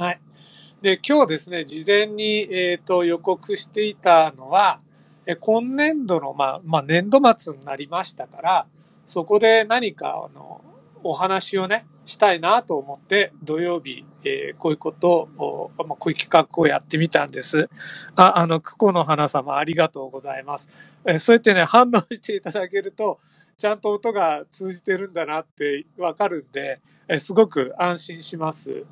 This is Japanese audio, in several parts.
はい。で、今日ですね、事前に、えっ、と予告していたのは、え今年度の、まあ、まあ、年度末になりましたから、そこで何か、あの、お話をね、したいなと思って、土曜日、えーこういうことを、まあ、こういう企画をやってみたんです。あ、あの、クコの花様ありがとうございます。えーそうやってね、反応していただけると、ちゃんと音が通じてるんだなってわかるんで、えーすごく安心します。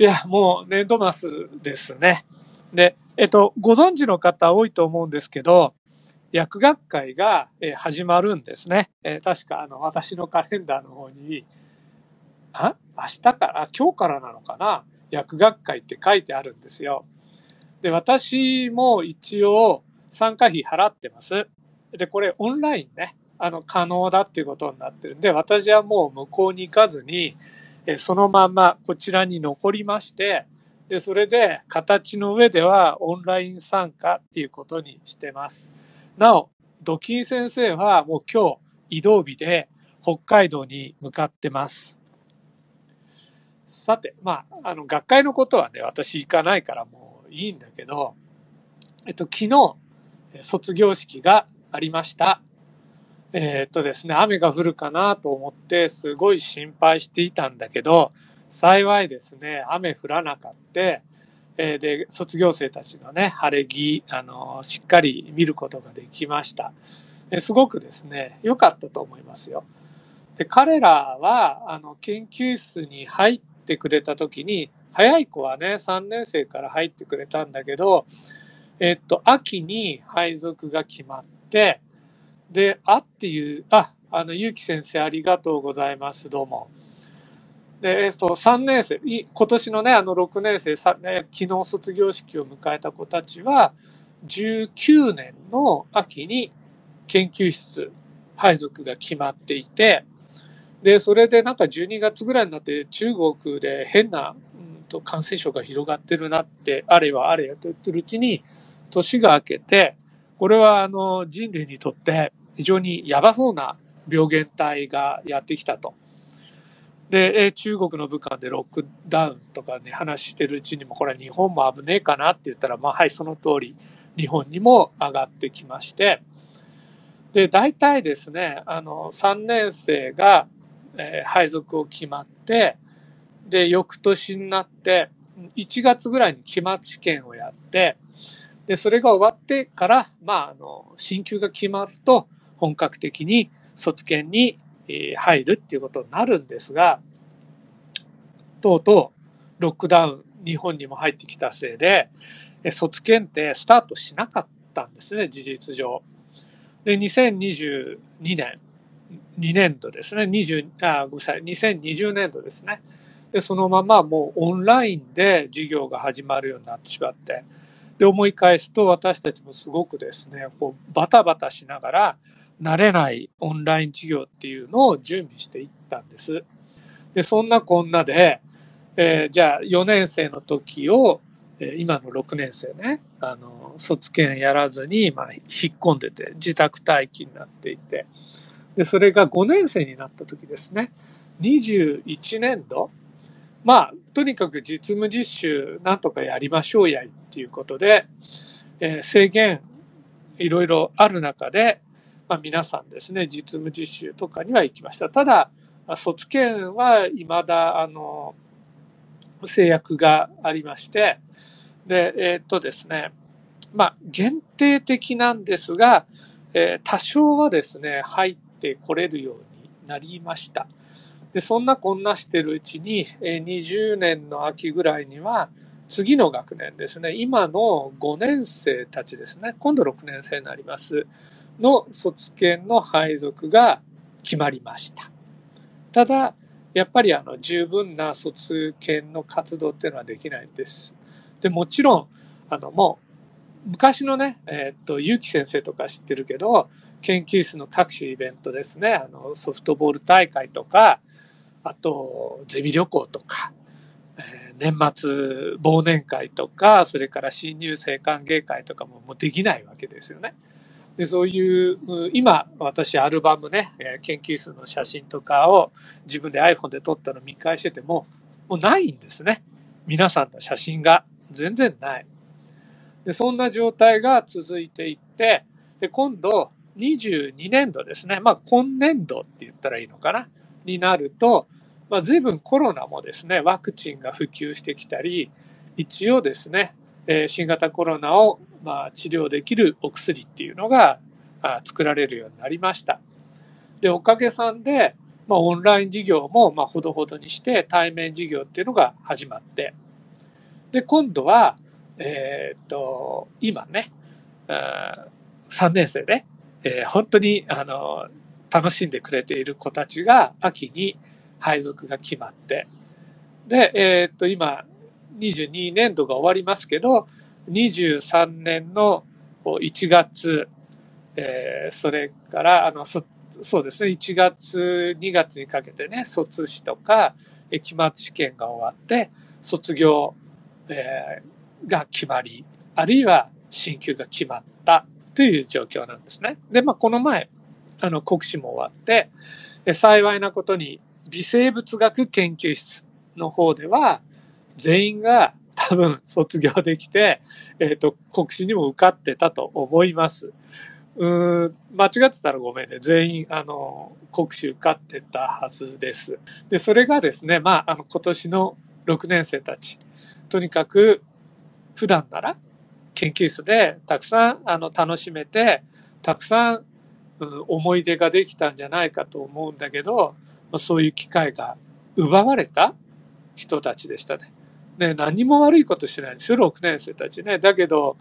いや、もう年度末ですね。で、えっと、ご存知の方多いと思うんですけど、薬学会が、え始まるんですね。え確か、あの、私のカレンダーの方に、あ明日から、今日からなのかな？薬学会って書いてあるんですよ。で、私も一応参加費払ってます。で、これオンラインね、あの、可能だっていうことになってるんで、私はもう向こうに行かずに、そのままこちらに残りまして、で、それで形の上ではオンライン参加っていうことにしてます。なお、ドキン先生はもう今日移動日で北海道に向かってます。さて、まあ、あの、学会のことはね、私行かないからもういいんだけど、えっと、昨日、卒業式がありました。えーっとですね、雨が降るかなと思って、すごい心配していたんだけど、幸いですね、雨降らなかった。えーで、卒業生たちのね、晴れ着、あの、しっかり見ることができました。すごくですね、良かったと思いますよ。で、彼らは、あの、研究室に入ってくれた時に、早い子はね、3年生から入ってくれたんだけど、えっと、秋に配属が決まって、で、あっていう、あ、あの、ゆうき先生ありがとうございます、どうも。で、えっと、3年生、い今年のね、あの、6年生、さね昨日卒業式を迎えた子たちは、19年の秋に研究室配属が決まっていて、で、それでなんか12月ぐらいになって中国で変な、うんと感染症が広がってるなって、あれはあれやと言ってるうちに、年が明けて、これはあの人類にとって非常にやばそうな病原体がやってきたと。で、中国の武漢でロックダウンとかね、話してるうちにも、これは日本も危ねえかなって言ったら、まあはい、その通り、日本にも上がってきまして、で、大体ですね、あの、3年生が、えー配属を決まって、で、翌年になって、1月ぐらいに期末試験をやって、で、それが終わってから、まあ、あの、進級が決まると、本格的に卒検に入るっていうことになるんですが、とうとうロックダウン日本にも入ってきたせいで、卒検ってスタートしなかったんですね、事実上。で、2022年、2年度ですね、20、あ、ごめんなさい、2020年度ですね。で、そのままもうオンラインで授業が始まるようになってしまって、で、思い返すと私たちもすごくですね、こうバタバタしながら、慣れないオンライン授業っていうのを準備していったんです。で、そんなこんなで、えーじゃあ4年生の時を、えー今の6年生ね、あの、卒検やらずに、まあ、引っ込んでて、自宅待機になっていて、で、それが5年生になった時ですね、21年度、まあ、とにかく実務実習なんとかやりましょうやいっていうことで、えー制限いろいろある中で、まあ、皆さんですね、実務実習とかには行きました。ただ、卒検は未だ、あの、制約がありまして、で、えーっとですね、まあ、限定的なんですが、えー多少はですね、入ってこれるようになりました。で、そんなこんなしてるうちに、えー20年の秋ぐらいには、次の学年ですね、今の5年生たちですね、今度6年生になります、の卒検の配属が決まりました。ただ、やっぱりあの十分な卒検の活動っていうのはできないんです。で、もちろん、あのもう、昔のね、えーっと、ゆう先生とか知ってるけど、研究室の各種イベントですね、あの、ソフトボール大会とか、あと、ゼミ旅行とか、えー年末忘年会とか、それから新入生歓迎会とかももうできないわけですよね。で、そういう、今、私、アルバムね、研究室の写真とかを自分で iPhone で撮ったの見返してても、もうないんですね。皆さんの写真が全然ない。で、そんな状態が続いていって、で、今度、22年度ですね。まあ、今年度って言ったらいいのかな？になると、まあ、随分コロナもですね、ワクチンが普及してきたり、一応ですね、え、新型コロナを、まあ、治療できるお薬っていうのが作られるようになりました。で、おかげさんで、まあ、オンライン授業も、まあ、ほどほどにして対面授業っていうのが始まって、で、今度は、えー、っと、今ね、3年生で、えー、本当に、あの、楽しんでくれている子たちが秋に配属が決まって、で、えー、っと、今、22年度が終わりますけど、23年の1月、えー、それから、あの、そ、そうですね、1月、2月にかけてね、卒試とか、期末試験が終わって、卒業、えー、が決まり、あるいは進級が決まったという状況なんですね。で、まあ、この前、あの、国試も終わって、で、幸いなことに、微生物学研究室の方では、全員が多分卒業できて、えっ、ー、と、国試にも受かってたと思います。うーん、間違ってたらごめんね。全員、あの、国試受かってたはずです。で、それがですね、まあ、あの、今年の6年生たち、とにかく、普段なら、研究室でたくさん、あの、楽しめて、たくさん、うん、思い出ができたんじゃないかと思うんだけど、まそういう機会が奪われた人たちでしたね。ね、何も悪いことしてないんですよ、6年生たちね。だけど、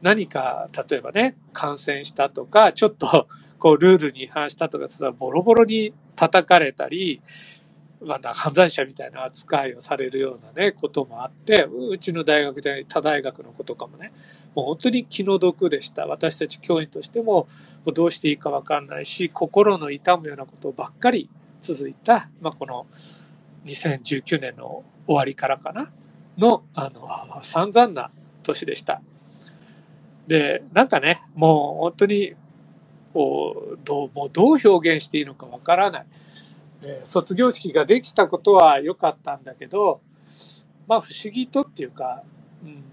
何か、例えばね、感染したとか、ちょっと、こう、ルールに違反したとか、ボロボロに叩かれたり、まあ、犯罪者みたいな扱いをされるようなね、こともあって、うちの大学で他大学の子とかもね、もう本当に気の毒でした。私たち教員としても、もうどうしていいかわかんないし、心の痛むようなことばっかり続いた、まあ、この2019年の終わりからかな。の、あの、散々な年でした。で、なんかね、もう本当に、こう、どう、もうどう表現していいのかわからない。えー、卒業式ができたことは良かったんだけど、まあ不思議とっていうか、うん、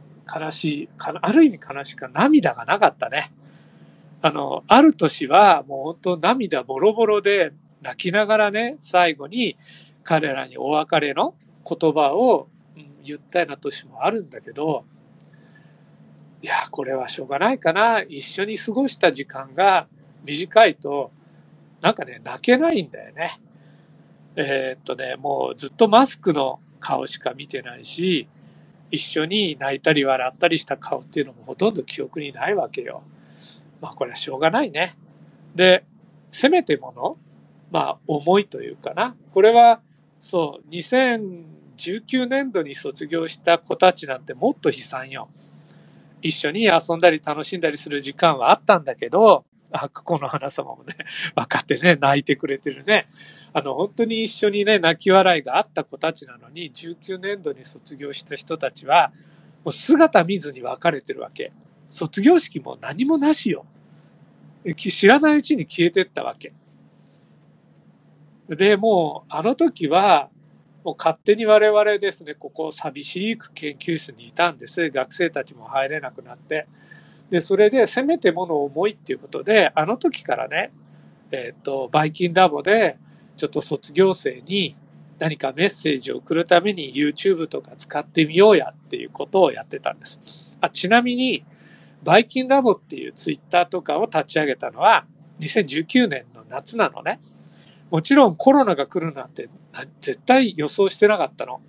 悲しい、ある意味悲しいか涙がなかったね。あの、ある年はもう本当涙ボロボロで泣きながらね、最後に彼らにお別れの言葉を言ったような年もあるんだけど、いや、これはしょうがないかな。一緒に過ごした時間が短いと、なんかね、泣けないんだよね。えー、っとね、もうずっとマスクの顔しか見てないし、一緒に泣いたり笑ったりした顔っていうのもほとんど記憶にないわけよ。まあこれはしょうがないね。で、せめてもの、まあ思いというかな。これは、そう、2000、19年度に卒業した子たちなんてもっと悲惨よ。一緒に遊んだり楽しんだりする時間はあったんだけど、あ、ここの花様もね、分かってね、泣いてくれてるね。あの、本当に一緒にね、泣き笑いがあった子たちなのに、19年度に卒業した人たちは、もう姿見ずに別れてるわけ。卒業式も何もなしよ。知らないうちに消えてったわけ。で、もう、あの時は、もう勝手に我々ですね、ここ寂しく研究室にいたんです。学生たちも入れなくなって。で、それでせめてもの重いっていうことで、あの時からね、えっ、ー、と、バイキンラボで、ちょっと卒業生に何かメッセージを送るために YouTube とか使ってみようやっていうことをやってたんです。あちなみに、バイキンラボっていうツイッターとかを立ち上げたのは2019年の夏なのね。もちろんコロナが来るなんて絶対予想してなかったの。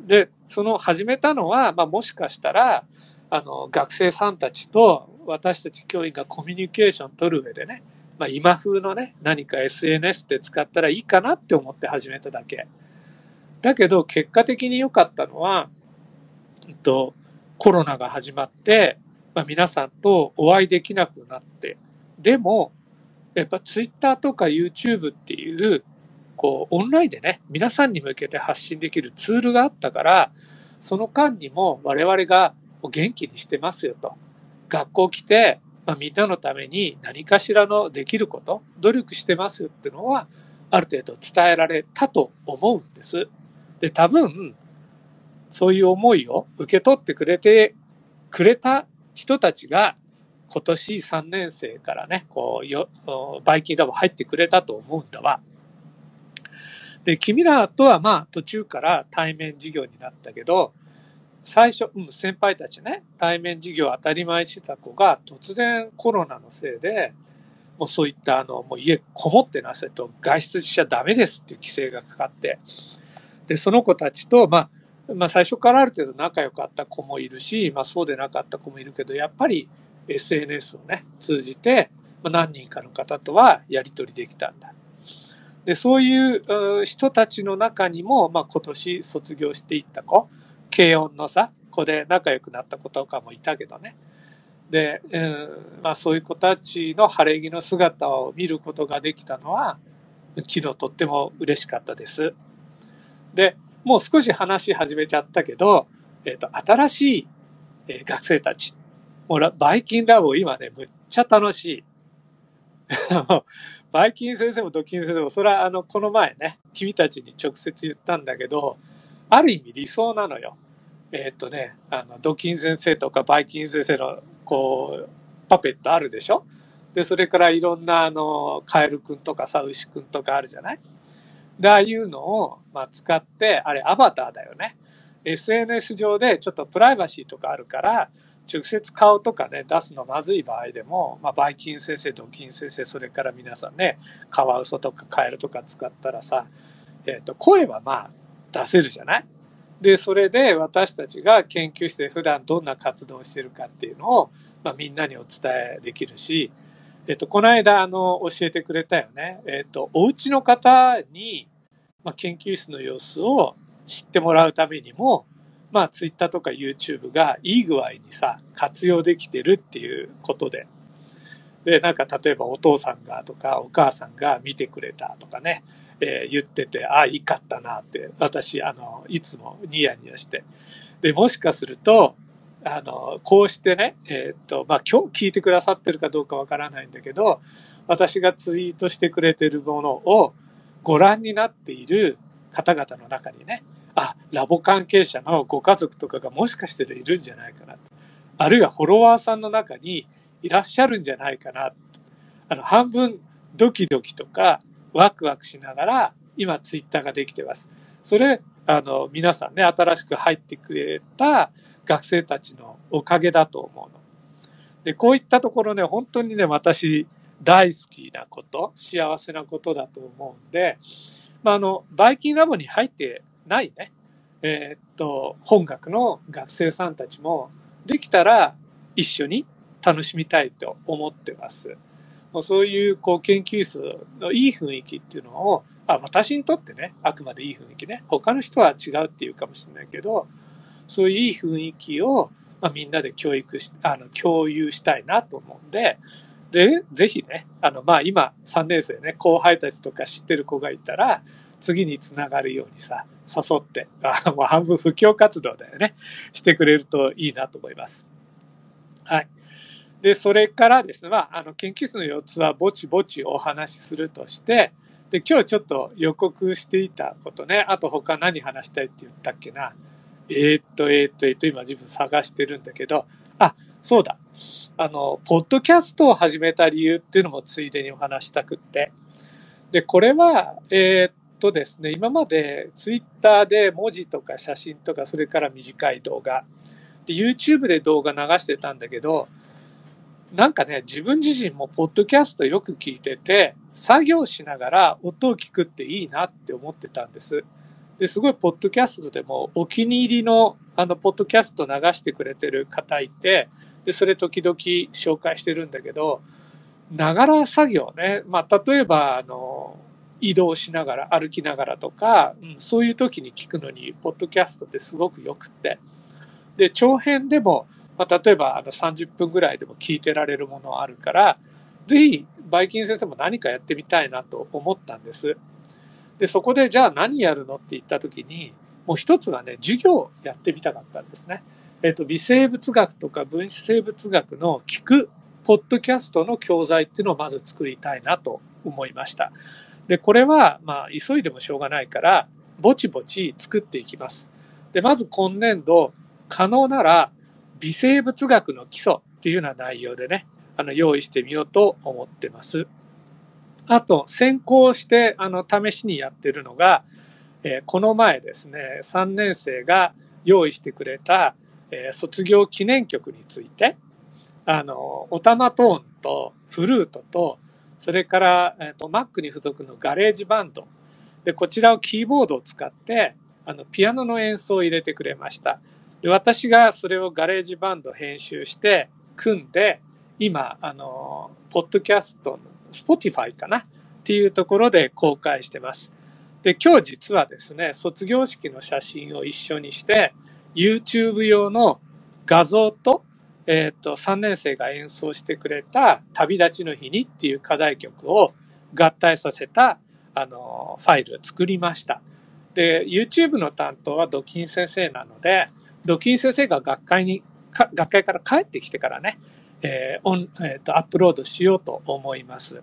で、その始めたのは、まあもしかしたら、あの、学生さんたちと私たち教員がコミュニケーション取る上でね、まあ今風のね、何か SNS って使ったらいいかなって思って始めただけ。だけど結果的に良かったのは、えっと、コロナが始まって、まあ、皆さんとお会いできなくなって、でも、やっぱツイッターとか YouTube っていう、こう、オンラインでね、皆さんに向けて発信できるツールがあったから、その間にも我々が元気にしてますよと。学校来て、まあ、みんなのために何かしらのできること、努力してますよっていうのは、ある程度伝えられたと思うんです。で、多分、そういう思いを受け取ってくれて、くれた人たちが、今年3年生からね、こう、よ、バイキンラボ入ってくれたと思うんだわ。で、君らとはまあ途中から対面授業になったけど、最初、うん、先輩たちね、対面授業当たり前してた子が突然コロナのせいで、もうそういったあの、もう家こもってなさいと外出しちゃダメですっていう規制がかかって、で、その子たちと、まあ、まあ最初からある程度仲良かった子もいるし、まあそうでなかった子もいるけど、やっぱり SNS をね、通じて、何人かの方とはやり取りできたんだ。で、そういう人たちの中にも、まあ今年卒業していった子、軽音のさ、子で仲良くなった子とかもいたけどね。で、うん、まあそういう子たちの晴れ着の姿を見ることができたのは、昨日とっても嬉しかったです。で、もう少し話し始めちゃったけど、えっ、ー、と、新しい、学生たち。もうバイキンラボ今ね、むっちゃ楽しい。バイキン先生もドキン先生も、それはあの、この前ね、君たちに直接言ったんだけど、ある意味理想なのよ。えー、っとね、あの、ドキン先生とかバイキン先生の、こう、パペットあるでしょ？で、それからいろんな、あの、カエルくんとかさ、牛くんとかあるじゃない？で、ああいうのを、まあ、使って、あれ、アバターだよね。SNS 上でちょっとプライバシーとかあるから、直接顔とかね、出すのまずい場合でも、まあ、バイキン先生、ドキン先生、それから皆さんね、カワウソとかカエルとか使ったらさ、えっ、ー、と、声はまあ、出せるじゃない？で、それで私たちが研究室で普段どんな活動をしてるかっていうのを、まあ、みんなにお伝えできるし、えっと、この間、あの、教えてくれたよね。えっと、お家の方に、まあ、研究室の様子を知ってもらうためにも、まあ、ツイッターとか YouTube がいい具合にさ、活用できてるっていうことで。で、なんか例えばお父さんがとかお母さんが見てくれたとかね、えー、言ってて、ああ、いいかったなって、私、あの、いつもニヤニヤして。で、もしかすると、あの、こうしてね、えー、っと、まあ、今日聞いてくださってるかどうかわからないんだけど、私がツイートしてくれてるものをご覧になっている方々の中にね、あ、ラボ関係者のご家族とかがもしかしているんじゃないかなと。あるいはフォロワーさんの中にいらっしゃるんじゃないかなと。あの、半分ドキドキとかワクワクしながら今ツイッターができてます。それ、あの、皆さんね、新しく入ってくれた学生たちのおかげだと思うの。で、こういったところね、本当にね、私大好きなこと、幸せなことだと思うんで、まあ、あの、バイキンラボに入ってないね、えー、っと、本学の学生さんたちも、できたら一緒に楽しみたいと思ってます。そういう、こう、研究室のいい雰囲気っていうのを、あ、私にとってね、あくまでいい雰囲気ね。他の人は違うっていうかもしれないけど、そういういい雰囲気を、まあ、みんなで教育し、あの、共有したいなと思うんで、で、ぜひね、あの、まあ、今、3年生ね、後輩たちとか知ってる子がいたら、次につながるようにさ、誘って、あもう半分布教活動だよね、してくれるといいなと思います。はい。で、それからですね、まあ、あの、研究室の4つはぼちぼちお話しするとして、で、今日ちょっと予告していたことね、あと他何話したいって言ったっけな。えー、っと、えー、っと、えー、っと、今自分探してるんだけど、あ、そうだ。あの、ポッドキャストを始めた理由っていうのもついでにお話したくって。で、これは、えー、っとですね、今までツイッターで文字とか写真とか、それから短い動画、で、YouTube で動画流してたんだけど、なんかね、自分自身もポッドキャストよく聞いてて、作業しながら音を聞くっていいなって思ってたんです。で、すごいポッドキャストでもお気に入りのあの、ポッドキャスト流してくれてる方いて、で、それ時々紹介してるんだけど、ながら作業ね、まあ、例えば、あの、移動しながら、歩きながらとか、うん、そういう時に聞くのに、ポッドキャストってすごく良くって。で、長編でも、まあ、例えばあの30分ぐらいでも聞いてられるものあるから、ぜひ、バイキン先生も何かやってみたいなと思ったんです。で、そこでじゃあ何やるのって言った時に、もう一つはね、授業をやってみたかったんですね。えっ、と、微生物学とか分子生物学の聞くポッドキャストの教材っていうのをまず作りたいなと思いました。で、これは、まあ、急いでもしょうがないから、ぼちぼち作っていきます。で、まず今年度、可能なら微生物学の基礎っていうような内容でね、あの、用意してみようと思ってます。あと、先行して、あの、試しにやってるのが、えー、この前ですね、3年生が用意してくれた、えー、卒業記念曲について、あの、オタマトーンとフルートと、それから、えっ、と、Mac に付属の GarageBand。で、こちらをキーボードを使って、あの、ピアノの演奏を入れてくれました。で、私がそれを GarageBand 編集して、組んで、今、あの、ポッドキャストの、Spotify かな？っていうところで公開してます。で、今日実はですね、卒業式の写真を一緒にして、YouTube 用の画像とえっ、ー、と、3年生が演奏してくれた旅立ちの日にっていう課題曲を合体させた、あの、ファイルを作りました。で、YouTube の担当はドキン先生なので、ドキン先生が学会に、学会から帰ってきてからね、えー、オン、えっ、ー、と、アップロードしようと思います。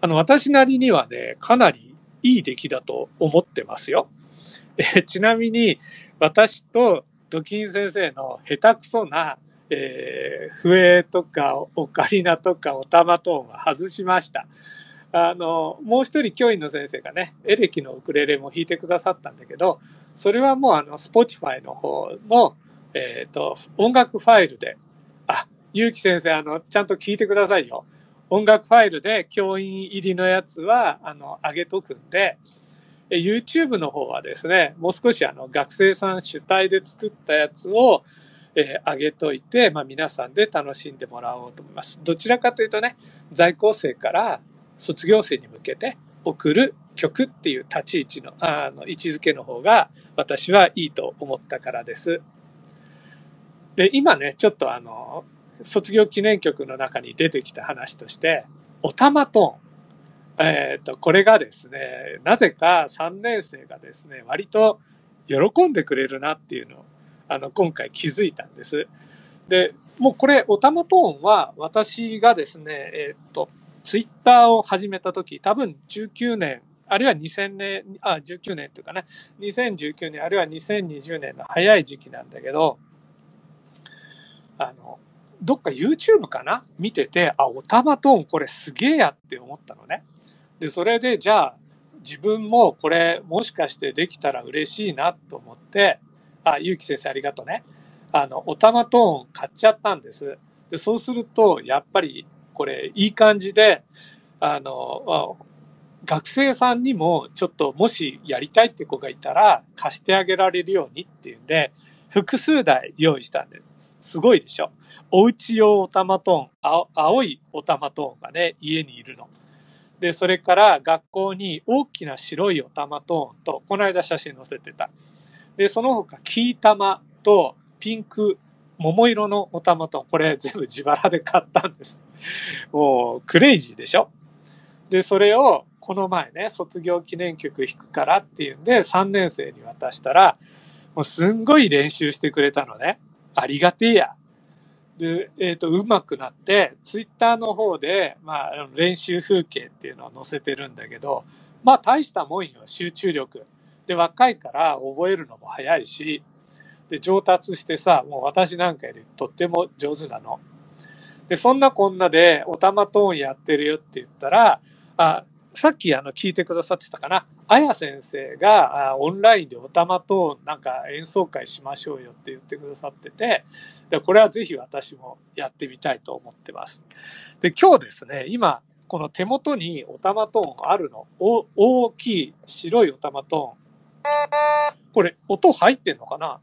あの、私なりにはね、かなりいい出来だと思ってますよ。えー、ちなみに、私とドキン先生の下手くそなえー、笛とかオカリナとかオタマトーンは外しました。あの、もう一人教員の先生がね、エレキのウクレレも弾いてくださったんだけど、それはもうあの、スポティファイの方の、えっ、ー、と、音楽ファイルで、あ、ゆうき先生、あの、ちゃんと聞いてくださいよ。音楽ファイルで教員入りのやつは、あの、上げとくんで、YouTube の方はですね、もう少しあの、学生さん主体で作ったやつを、えー、上げといて、まあ、皆さんで楽しんでもらおうと思います。どちらかというとね、在校生から卒業生に向けて送る曲っていう立ち位置の、あの、位置づけの方が私はいいと思ったからです。で、今ね、ちょっとあの、卒業記念曲の中に出てきた話として、おたまトーン。えっ、ー、と、これがですね、なぜか3年生がですね、割と喜んでくれるなっていうのをあの、今回気づいたんです。で、もうこれ、おたまトーンは私がですね、えー、っと、ツイッターを始めた時、多分19年、あるいは2000年、あ、19年というかね、2019年、あるいは2020年の早い時期なんだけど、あの、どっか YouTube かな？見てて、あ、おたまトーンこれすげえやって思ったのね。で、それで、じゃあ、自分もこれもしかしてできたら嬉しいなと思って、あ、ゆうき先生ありがとうね。あの、おたまトーン買っちゃったんです。で、そうすると、やっぱり、これ、いい感じで、あの、学生さんにも、ちょっと、もしやりたいって子がいたら、貸してあげられるようにっていうんで、複数台用意したんです。すごいでしょおうち用おたまトーン、青いおたまトーンがね、家にいるの。で、それから学校に大きな白いおたまトーンと、この間写真載せてた。で、その他、キー玉とピンク、桃色のお玉と、これ全部自腹で買ったんです。もう、クレイジーでしょ？で、それを、この前ね、卒業記念曲弾くからっていうんで、3年生に渡したら、もうすんごい練習してくれたのね。ありがてえや。で、えっ、ー、と、上手くなって、ツイッターの方で、まあ、練習風景っていうのを載せてるんだけど、まあ、大したもんよ、集中力。で、若いから覚えるのも早いし、で、上達してさ、もう私なんかよりとっても上手なの。で、そんなこんなで、おたまトーンやってるよって言ったら、あ、さっきあの聞いてくださってたかな。あや先生があオンラインでおたまトーンなんか演奏会しましょうよって言ってくださってて、でこれはぜひ私もやってみたいと思ってます。で、今日ですね、今、この手元におたまトーンがあるの。お大きい白いおたまトーン。これ、音入ってんのかな？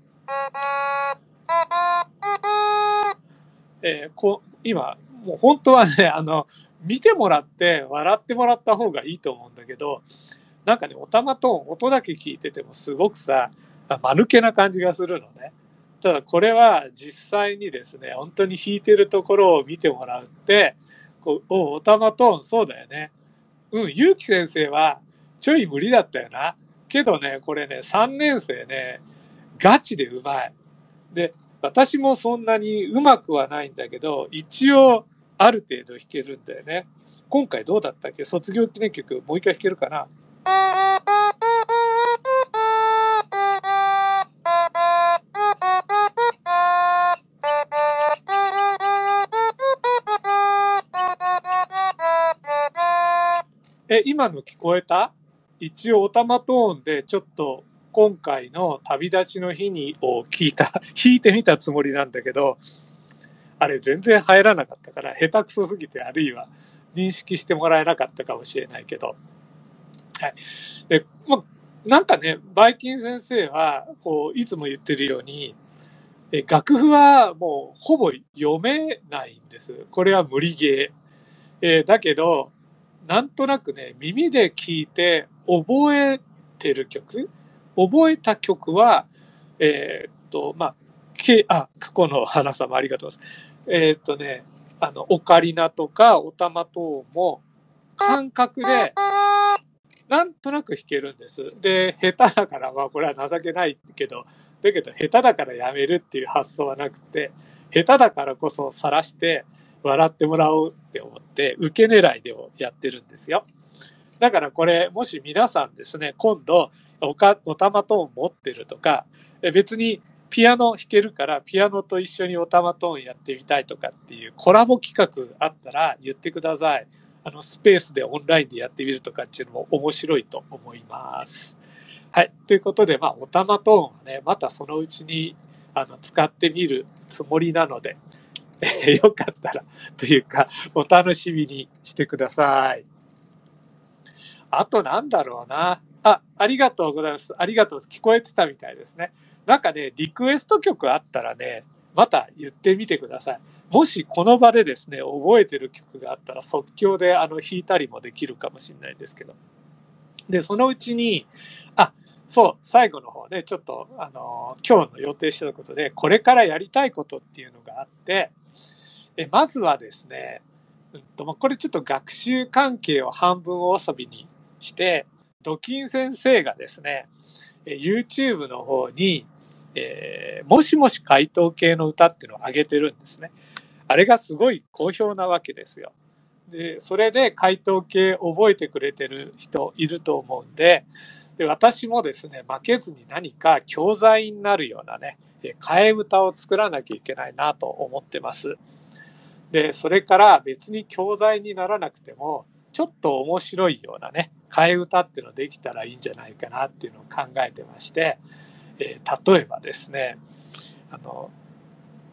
えー、こ、今、もう本当はね、あの、見てもらって笑ってもらった方がいいと思うんだけど、なんかね、おたまと音だけ聞いててもすごくさ、間抜けな感じがするのね。ただこれは実際にですね、本当に弾いてるところを見てもらうって、こう、お、おたまトーンそうだよね。うん、ゆうき先生はちょい無理だったよな。けどね、これね、3年生ね、ガチでうまい。で、私もそんなにうまくはないんだけど、一応ある程度弾けるんだよね。今回どうだったっけ？卒業記念曲もう一回弾けるかな？え、今の聞こえた？一応オタマトーンでちょっと今回の旅立ちの日にを聞いた、弾いてみたつもりなんだけど、あれ全然入らなかったから、下手くそすぎて、あるいは認識してもらえなかったかもしれないけど。はい。で、ま、なんかね、バイキン先生は、こう、いつも言ってるように、え楽譜はもうほぼ読めないんです。これは無理ゲー。えー、だけど、なんとなくね、耳で聞いて覚えてる曲覚えた曲は、えー、っと、まあ、け、あ、クコの花様ありがとうございます。えー、っとね、あの、オカリナとかオタマ等も感覚で、なんとなく弾けるんです。で、下手だから、まあこれは情けないけど、だけど下手だからやめるっていう発想はなくて、下手だからこそ晒して笑ってもらおうって思って、受け狙いでもやってるんですよ。だからこれ、もし皆さんですね、今度、おか、おたまトーン持ってるとか、別にピアノ弾けるから、ピアノと一緒におたまトーンやってみたいとかっていうコラボ企画あったら言ってください。あの、スペースでオンラインでやってみるとかっていうのも面白いと思います。はい。ということで、まあ、おたまトーンはね、またそのうちに、あの、使ってみるつもりなので、え よかったら、というか、お楽しみにしてください。あとなんだろうな。あ、ありがとうございます。ありがとうございます。聞こえてたみたいですね。なんかね、リクエスト曲あったらね、また言ってみてください。もしこの場でですね、覚えてる曲があったら即興であの弾いたりもできるかもしれないですけど。で、そのうちに、あ、そう、最後の方ね、ちょっと、あの、今日の予定してたことで、これからやりたいことっていうのがあって、えまずはですね、うんと、これちょっと学習関係を半分お遊びにして、ドキン先生がですね、YouTube の方に、えー、もしもし回答系の歌っていうのを上げてるんですね。あれがすごい好評なわけですよ。で、それで回答系覚えてくれてる人いると思うんで、で私もですね、負けずに何か教材になるようなね、替え歌を作らなきゃいけないなと思ってます。で、それから別に教材にならなくても、ちょっと面白いようなね、替え歌っていうのできたらいいんじゃないかなっていうのを考えてまして、えー、例えばですね、あの、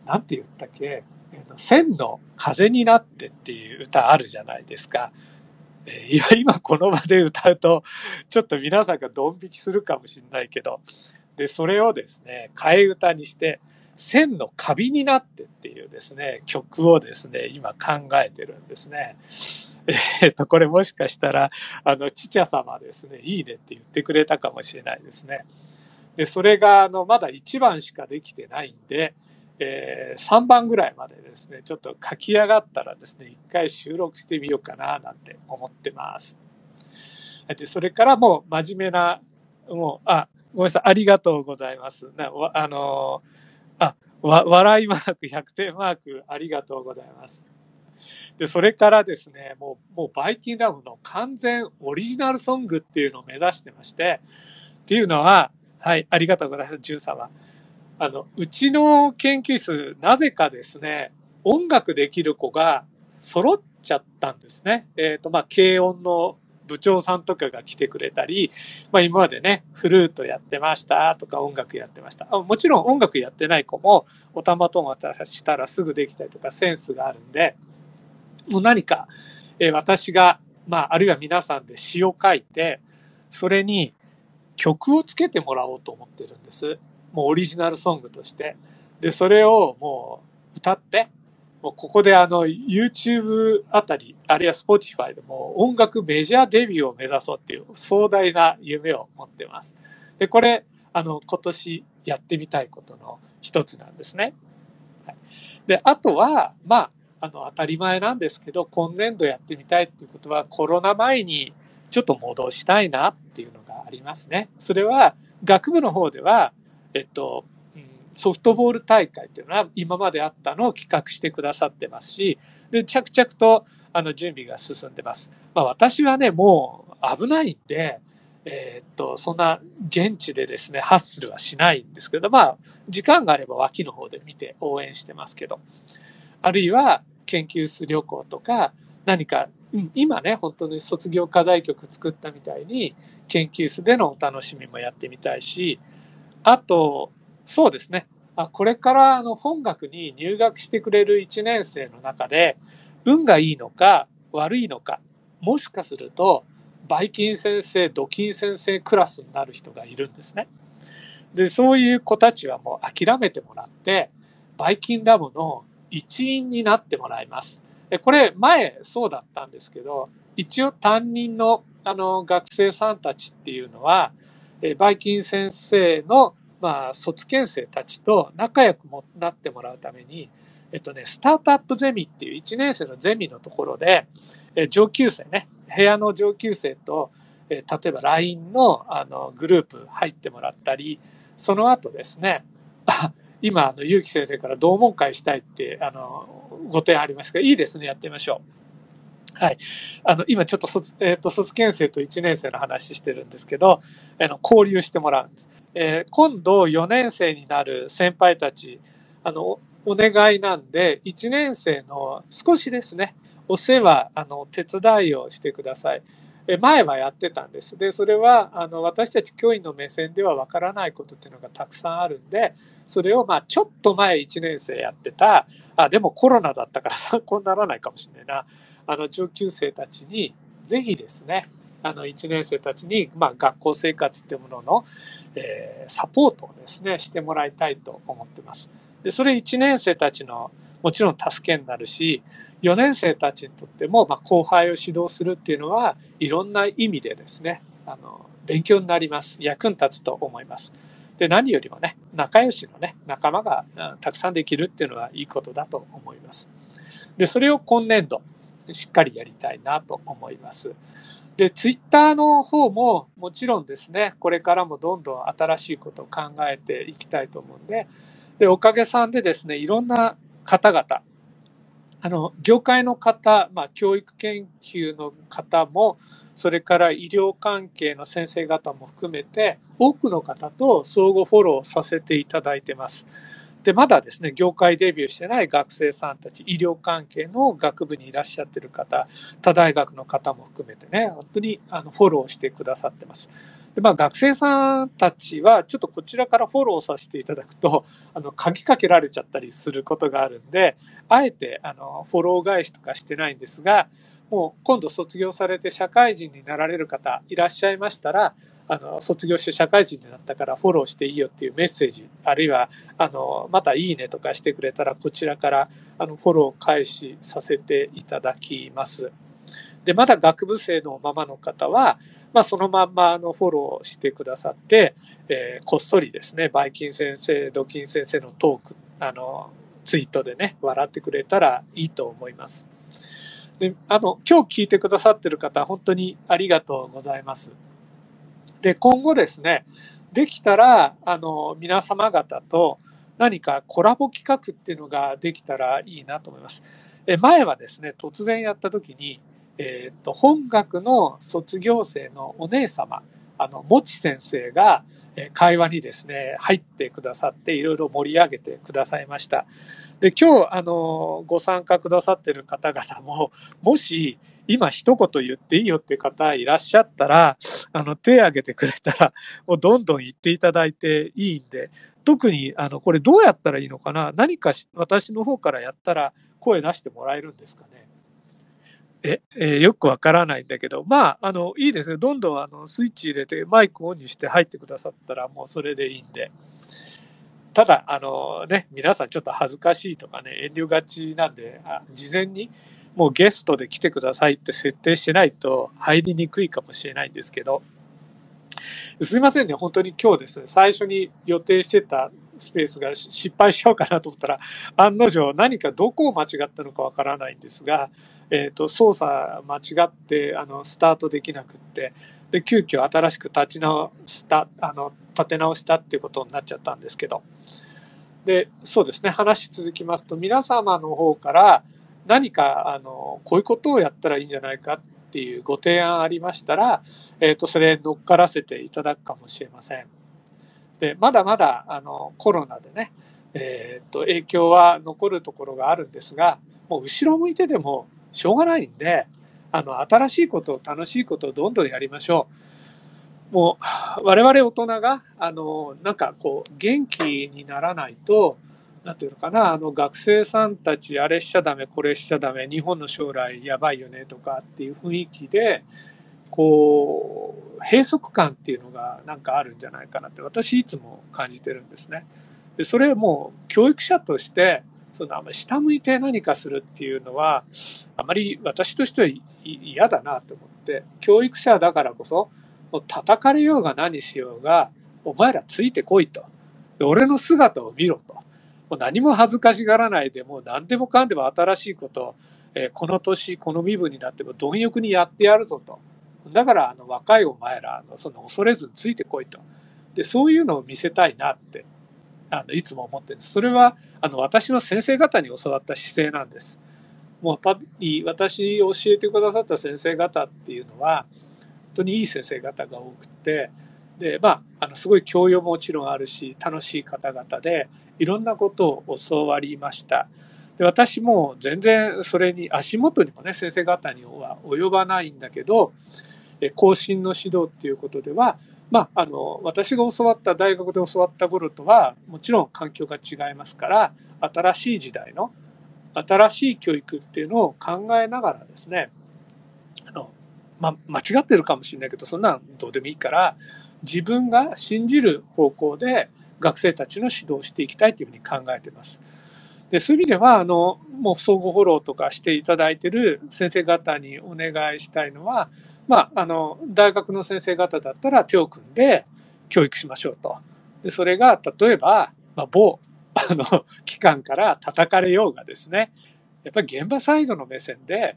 なんて言ったっけ、えー、千の風になってっていう歌あるじゃないですか。えー、今この場で歌うと、ちょっと皆さんがドン引きするかもしれないけど、で、それをですね、替え歌にして、千のカビになってっていうですね、曲をですね、今考えてるんですね。えっと、これもしかしたら、あの、ちちゃ様ですね、いいねって言ってくれたかもしれないですね。で、それが、あの、まだ1番しかできてないんで、えー、3番ぐらいまでですね、ちょっと書き上がったらですね、一回収録してみようかな、なんて思ってます。で、それからもう真面目な、もう、あ、ごめんなさい、ありがとうございます。なあのーあ、わ、笑いマーク、100点マーク、ありがとうございます。で、それからですね、もう、もうバイキンラムの完全オリジナルソングっていうのを目指してまして、っていうのは、はい、ありがとうございます、ジュン様。あの、うちの研究室、なぜかですね、音楽できる子が揃っちゃったんですね。えっ、ー、と、まあ、軽音の部長さんとかが来てくれたり、まあ今までね、フルートやってましたとか音楽やってました。もちろん音楽やってない子も、おたまとまたしたらすぐできたりとかセンスがあるんで、もう何か、え私が、まああるいは皆さんで詩を書いて、それに曲をつけてもらおうと思ってるんです。もうオリジナルソングとして。で、それをもう歌って、もうここであの YouTube あたり、あるいは Spotify でも音楽メジャーデビューを目指そうっていう壮大な夢を持ってます。で、これ、あの、今年やってみたいことの一つなんですね。はい、で、あとは、まあ、あの、当たり前なんですけど、今年度やってみたいっていうことは、コロナ前にちょっと戻したいなっていうのがありますね。それは、学部の方では、えっと、ソフトボール大会っていうのは今まであったのを企画してくださってますし、で、着々とあの準備が進んでます。まあ私はね、もう危ないんで、えー、っと、そんな現地でですね、ハッスルはしないんですけど、まあ、時間があれば脇の方で見て応援してますけど、あるいは研究室旅行とか、何か今ね、本当に卒業課題曲作ったみたいに、研究室でのお楽しみもやってみたいし、あと、そうですね。あこれからあの本学に入学してくれる1年生の中で、運がいいのか悪いのか、もしかすると、バイキン先生、ドキン先生クラスになる人がいるんですね。で、そういう子たちはもう諦めてもらって、バイキンラボの一員になってもらいます。これ前そうだったんですけど、一応担任のあの学生さんたちっていうのは、バイキン先生のまあ卒検生たちと仲良くもなってもらうために、えっとね、スタートアップゼミっていう1年生のゼミのところで、え上級生ね、部屋の上級生と、え例えば LINE のあのグループ入ってもらったり、その後ですね、今、あの、ゆうき先生から同門会したいって、あの、ご提案ありますが、いいですね、やってみましょう。はい。あの、今ちょっと卒、えっ、ー、と、卒検生と1年生の話してるんですけど、あの、交流してもらうんです。えー、今度4年生になる先輩たち、あの、お願いなんで、1年生の少しですね、お世話、あの、手伝いをしてください。え前はやってたんです。で、それは、あの、私たち教員の目線ではわからないことっていうのがたくさんあるんで、それをまあちょっと前1年生やってた、あ、でもコロナだったから参考にならないかもしれないな、あの上級生たちに、ぜひですね、あの1年生たちに、まあ、学校生活っていうものの、えー、サポートをですね、してもらいたいと思ってます。で、それ1年生たちのもちろん助けになるし、4年生たちにとっても、まあ、後輩を指導するっていうのは、いろんな意味でですね、あの、勉強になります。役に立つと思います。で、何よりもね、仲良しのね、仲間がたくさんできるっていうのはいいことだと思います。で、それを今年度、しっかりやりたいなと思います。で、ツイッターの方ももちろんですね、これからもどんどん新しいことを考えていきたいと思うんで、で、おかげさんでですね、いろんな方々、あの、業界の方、まあ、教育研究の方も、それから医療関係の先生方も含めて、多くの方と相互フォローさせていただいてます。で、まだですね、業界デビューしてない学生さんたち、医療関係の学部にいらっしゃってる方、他大学の方も含めてね、本当にあのフォローしてくださってます。で、まあ学生さんたちは、ちょっとこちらからフォローさせていただくと、あの、鍵かけられちゃったりすることがあるんで、あえて、あの、フォロー返しとかしてないんですが、もう今度卒業されて社会人になられる方いらっしゃいましたら、あの、卒業して社会人になったからフォローしていいよっていうメッセージ、あるいは、あの、またいいねとかしてくれたら、こちらから、あの、フォロー開始させていただきます。で、まだ学部生のままの方は、まあ、そのまんまあのフォローしてくださって、えー、こっそりですね、バイキン先生、ドキン先生のトーク、あの、ツイートでね、笑ってくれたらいいと思います。で、あの、今日聞いてくださってる方、本当にありがとうございます。で、今後ですね、できたら、あの、皆様方と何かコラボ企画っていうのができたらいいなと思います。え前はですね、突然やった時に、えっ、と、本学の卒業生のお姉様、あの、もち先生が、会話にですね、入ってくださって、いろいろ盛り上げてくださいました。で、今日、あの、ご参加くださってる方々も、もし、今一言言っていいよっていう方いらっしゃったら、あの、手挙げてくれたら、もうどんどん言っていただいていいんで、特に、あの、これどうやったらいいのかな何か私の方からやったら声出してもらえるんですかねえ、えー、よくわからないんだけど、まあ、あの、いいですね。どんどんあの、スイッチ入れてマイクオンにして入ってくださったらもうそれでいいんで。ただ、あのね、皆さんちょっと恥ずかしいとかね、遠慮がちなんで、事前にもうゲストで来てくださいって設定してないと入りにくいかもしれないんですけど、すいませんね、本当に今日ですね、最初に予定してたスペースが失敗しようかなと思ったら、案の定何かどこを間違ったのかわからないんですが、えっ、ー、と、操作間違って、あの、スタートできなくって、で、急遽新しく立ち直した、あの、立て直したっていうことになっちゃったんですけど。で、そうですね、話続きますと、皆様の方から何か、あの、こういうことをやったらいいんじゃないかっていうご提案ありましたら、えっ、ー、と、それ乗っからせていただくかもしれません。で、まだまだ、あの、コロナでね、えっ、ー、と、影響は残るところがあるんですが、もう後ろ向いてでもしょうがないんで、あの、新しいことを楽しいことをどんどんやりましょう。もう、我々大人が、あの、なんかこう、元気にならないと、なんていうのかな、あの学生さんたち、あれしちゃダメ、これしちゃダメ、日本の将来やばいよねとかっていう雰囲気で、こう、閉塞感っていうのがなんかあるんじゃないかなって私いつも感じてるんですね。で、それも教育者として、そのあんまり下向いて何かするっていうのは、あまり私としては嫌だなと思って、教育者だからこそ、もう叩かれようが何しようが、お前らついてこいと。俺の姿を見ろと。もう何も恥ずかしがらないで、もう何でもかんでも新しいこと、えー、この年、この身分になっても貪欲にやってやるぞと。だから、あの、若いお前ら、あの、その恐れずについてこいと。で、そういうのを見せたいなって、あの、いつも思ってるんです。それは、あの、私の先生方に教わった姿勢なんです。もう、やっぱり、私を教えてくださった先生方っていうのは、当にいい先生方が多くて、で、まあ、あの、すごい教養ももちろんあるし、楽しい方々で、いろんなことを教わりました。で私も全然それに足元にもね、先生方には及ばないんだけど、更新の指導っていうことでは、まあ、あの、私が教わった大学で教わった頃とは、もちろん環境が違いますから、新しい時代の、新しい教育っていうのを考えながらですね、あの、まあ、間違ってるかもしれないけど、そんなんどうでもいいから、自分が信じる方向で学生たちの指導をしていきたいというふうに考えています。で、そういう意味では、あの、もう相互フォローとかしていただいている先生方にお願いしたいのは、まあ、あの、大学の先生方だったら手を組んで教育しましょうと。で、それが、例えば、まあ、某、あの、機関から叩かれようがですね、やっぱり現場サイドの目線で、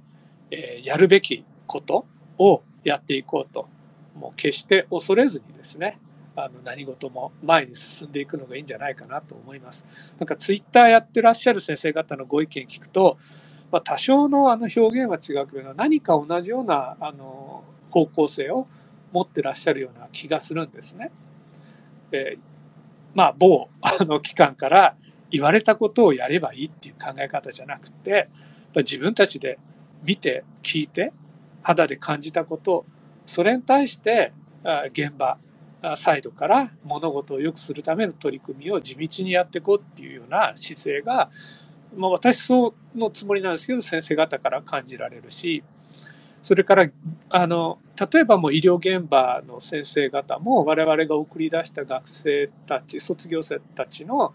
えー、やるべきことをやっていこうと。もう決して恐れずにですね、あの何事も前に進んでいくのがいいんじゃないかなと思います。なんかツイッターやってらっしゃる先生方のご意見聞くと、まあ、多少のあの表現は違うけど、何か同じようなあの方向性を持ってらっしゃるような気がするんですね。えー、まあ、某あの機関から言われたことをやればいいっていう考え方じゃなくて、自分たちで見て、聞いて、肌で感じたこと、それに対して現場、サイドから物事を良くするための取り組みを地道にやっていこうっていうような姿勢が、まあ、私そのつもりなんですけど先生方から感じられるしそれからあの例えばもう医療現場の先生方も我々が送り出した学生たち卒業生たちの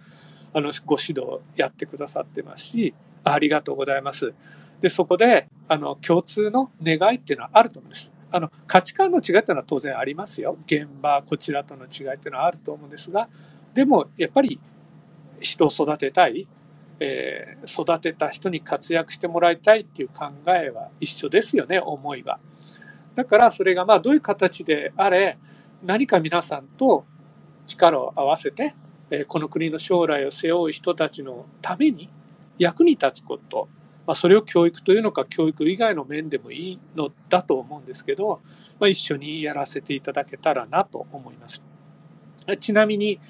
あのご指導をやってくださってますしありがとうございます。でそこであの共通の願いっていうのはあると思うんです。あの、価値観の違いっていうのは当然ありますよ。現場、こちらとの違いっていうのはあると思うんですが、でも、やっぱり人を育てたい、えー、育てた人に活躍してもらいたいっていう考えは一緒ですよね、思いは。だからそれがまあどういう形であれ、何か皆さんと力を合わせて、え、この国の将来を背負う人たちのために役に立つこと、まあ、それを教育というのか教育以外の面でもいいのだと思うんですけど、まあ、一緒にやらせていただけたらなと思います。ちなみに、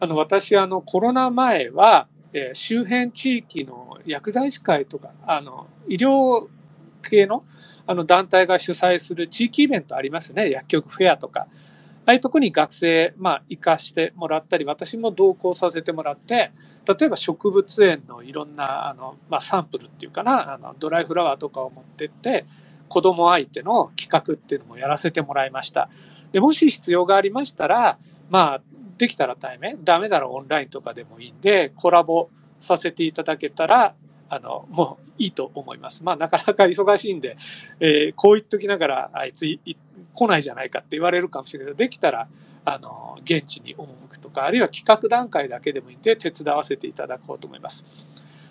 あの、私、あの、コロナ前は、えー、周辺地域の薬剤師会とか、あの、医療系の、あの、団体が主催する地域イベントありますね。薬局フェアとか。ああいうとこに学生、まあ、行かしてもらったり、私も同行させてもらって、例えば植物園のいろんな、あの、まあ、サンプルっていうかな、あの、ドライフラワーとかを持ってって、子供相手の企画っていうのもやらせてもらいました。で、もし必要がありましたら、まあ、できたら対面、ダメならオンラインとかでもいいんで、コラボさせていただけたら、あの、もういいと思います。まあ、なかなか忙しいんで、えー、こう言っときながら、あいつ来ないじゃないかって言われるかもしれないけど、できたら、あの、現地に赴くとか、あるいは企画段階だけでもいいんで、手伝わせていただこうと思います。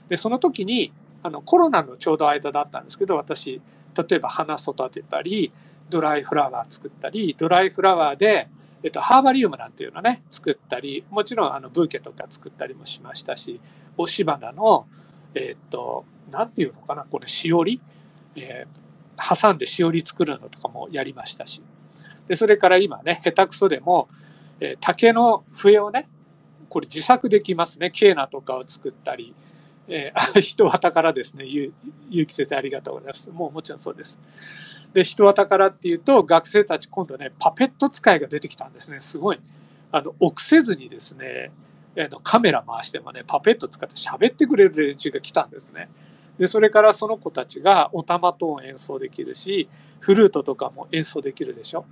で、その時に、あの、コロナのちょうど間だったんですけど、私、例えば花育てたり、ドライフラワー作ったり、ドライフラワーで、えっと、ハーバリウムなんていうのね、作ったり、もちろん、あの、ブーケとか作ったりもしましたし、押し花の、えっと、なんていうのかな、これ、しおり、えー、挟んでしおり作るのとかもやりましたし。で、それから今ね、下手くそでも、えー、竹の笛をね、これ自作できますね。ケーナとかを作ったり、えー、人は宝ですね。ゆゆうき先生ありがとうございます。もうもちろんそうです。で、人は宝っていうと、学生たち今度ね、パペット使いが出てきたんですね。すごい。あの、臆せずにですね、あのカメラ回してもね、パペット使って喋ってくれる連中が来たんですね。で、それからその子たちがお玉と演奏できるし、フルートとかも演奏できるでしょ。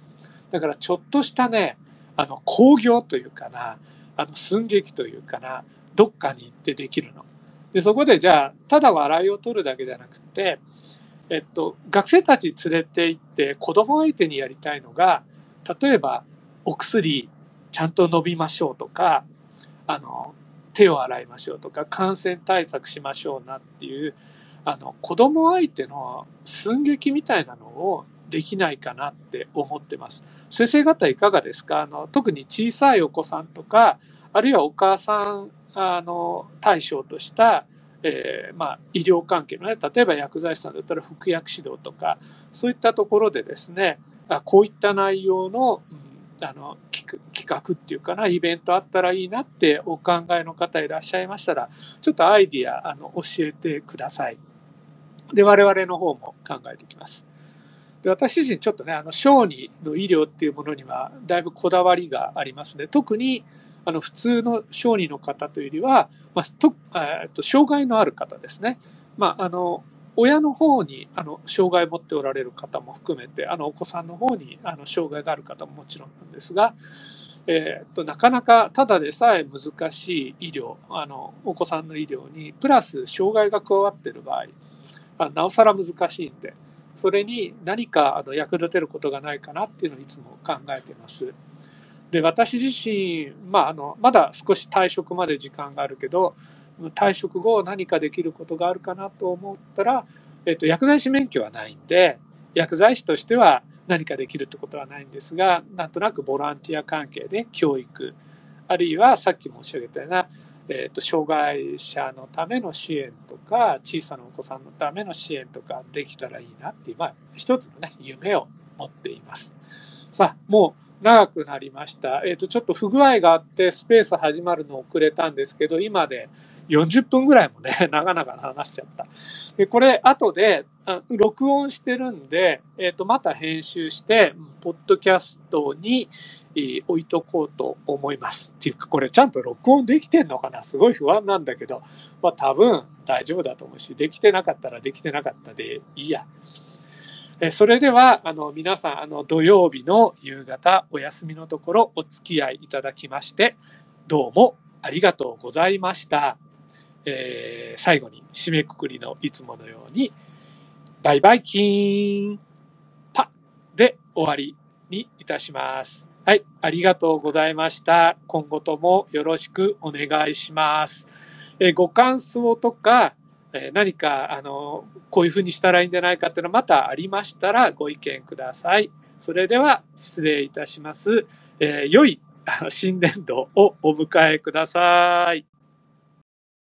だからちょっとしたね、あの、工業というかな、あの、寸劇というかな、どっかに行ってできるの。で、そこでじゃあ、ただ笑いを取るだけじゃなくて、えっと、学生たち連れて行って子供相手にやりたいのが、例えば、お薬ちゃんと飲みましょうとか、あの、手を洗いましょうとか、感染対策しましょうなっていう、あの、子供相手の寸劇みたいなのをできないかなって思ってます。先生方いかがですか？あの、特に小さいお子さんとか、あるいはお母さん、あの、対象とした、えー、まあ、医療関係のね、例えば薬剤師さんだったら服薬指導とか、そういったところでですね、あこういった内容の、うん、あの、企画っていうかな、イベントあったらいいなってお考えの方いらっしゃいましたら、ちょっとアイディア、あの、教えてください。で、我々の方も考えていきます。で、私自身ちょっとね、あの、小児の医療っていうものには、だいぶこだわりがありますね。特に、あの、普通の小児の方というよりは、まあ、と、えっと、障害のある方ですね。まあ、あの、親の方に、あの、障害を持っておられる方も含めて、あの、お子さんの方に、あの、障害がある方ももちろんなんですが、えっと、なかなかただでさえ難しい医療、あの、お子さんの医療に、プラス障害が加わっている場合、なおさら難しいんで、それに何かあの役立てることがないかなっていうのをいつも考えています。で、私自身、まあ、あの、まだ少し退職まで時間があるけど、退職後何かできることがあるかなと思ったら、えっと、薬剤師免許はないんで、薬剤師としては何かできるってことはないんですが、なんとなくボランティア関係で教育、あるいはさっき申し上げたような、えっ、と、障害者のための支援とか、小さなお子さんのための支援とかできたらいいなっていう、まあ、一つのね、夢を持っています。さあ、もう長くなりました。えっ、ー、と、ちょっと不具合があってスペース始まるの遅れたんですけど、今で40分ぐらいもね、長々話しちゃった。で、これ、後で、録音してるんで、えっ、ー、と、また編集して、ポッドキャストに、置いとこうと思います。っていうか、これちゃんと録音できてんのかな？すごい不安なんだけど、まあ多分大丈夫だと思うし、できてなかったらできてなかったでいいや。えそれでは、あの、皆さん、あの、土曜日の夕方、お休みのところ、お付き合いいただきまして、どうもありがとうございました。えー、最後に締めくくりのいつものように、バイバイキーンパで終わりにいたします。はい、ありがとうございました。今後ともよろしくお願いします。えー、ご感想とか、え何か、あの、こういうふうにしたらいいんじゃないかっていうのまたありましたらご意見ください。それでは失礼いたします。えー、良い新年度をお迎えください。